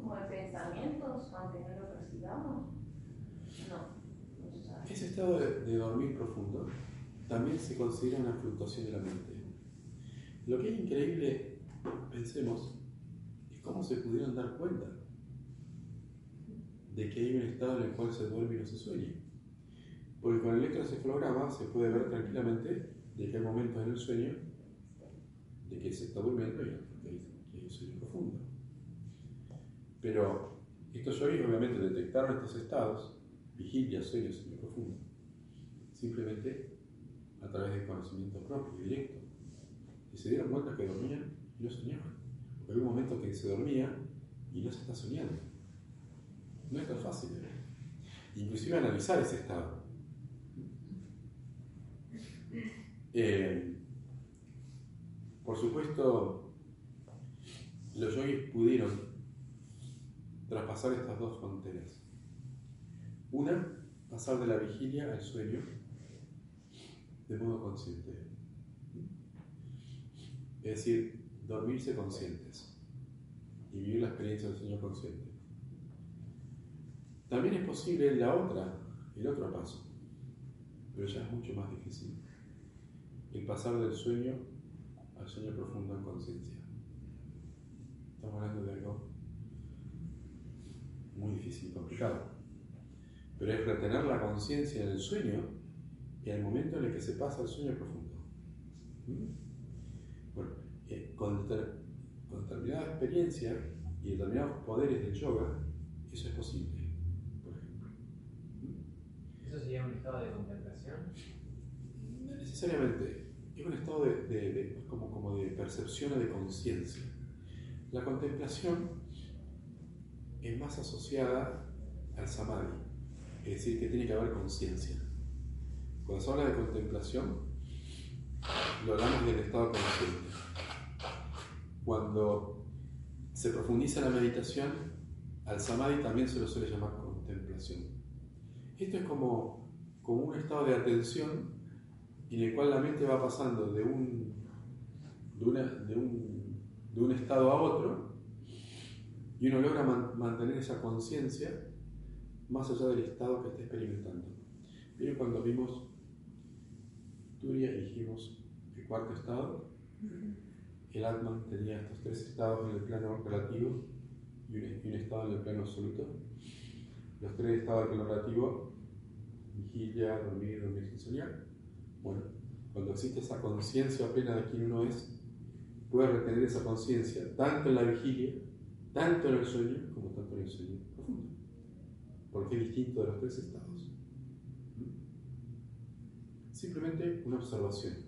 Speaker 5: como de pensamientos, aunque no lo percibamos? No.
Speaker 1: Ese estado de, dormir profundo también se considera una fluctuación de la mente. Lo que es increíble, pensemos, cómo se pudieron dar cuenta de que hay un estado en el cual se duerme y no se sueña. Porque con el electroencefalograma se puede ver tranquilamente de que hay momentos en el sueño de que se está durmiendo y que hay un sueño profundo. Pero estos yogis obviamente detectaron estos estados, vigilia, sueño, sueño profundo, simplemente a través del conocimiento propio, directo. Y se dieron cuenta que dormían y no soñaban. Hay un momento que se dormía y no se está soñando. No es tan fácil. ¿eh? Inclusive analizar ese estado. Eh, por supuesto, los yogis pudieron traspasar estas dos fronteras. Una, pasar de la vigilia al sueño de modo consciente. Es decir, dormirse conscientes y vivir la experiencia del sueño consciente. También es posible la otra, el otro paso, pero ya es mucho más difícil. El pasar del sueño al sueño profundo en conciencia. Estamos hablando de algo muy difícil y complicado. Pero es retener la conciencia en el sueño y el momento en el que se pasa al sueño profundo. ¿Mm? Bueno, eh, con, determinada experiencia y determinados poderes del yoga, eso es posible, por ejemplo.
Speaker 4: ¿Mm? ¿Eso sería un estado de contemplación?
Speaker 1: No necesariamente. Es un estado de, como, como de percepción o de conciencia. La contemplación es más asociada al samadhi, es decir, que tiene que haber conciencia. Cuando se habla de contemplación, lo hablamos del estado consciente. Cuando se profundiza la meditación, al samadhi también se lo suele llamar contemplación. Esto es como, como un estado de atención en el cual la mente va pasando de un, de, un, de un estado a otro y uno logra mantener esa conciencia más allá del estado que está experimentando. Pero cuando vimos Turia dijimos el cuarto estado, el Atman tenía estos tres estados en el plano relativo y un, estado en el plano absoluto. Los tres estados del plano relativo, vigilia, dormir, dormir sin soñar. Bueno, cuando existe esa conciencia plena de quién uno es, puede retener esa conciencia tanto en la vigilia tanto en el sueño como tanto en el sueño profundo, porque es distinto de los tres estados. Simplemente una observación.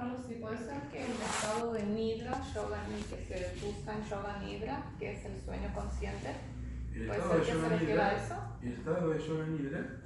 Speaker 2: Carlos, si puede ser que el estado de nidra, yoga, que se busca en yoga nidra, que es el sueño consciente, ¿puede ser que se refiera a eso?
Speaker 1: El estado de yoga nidra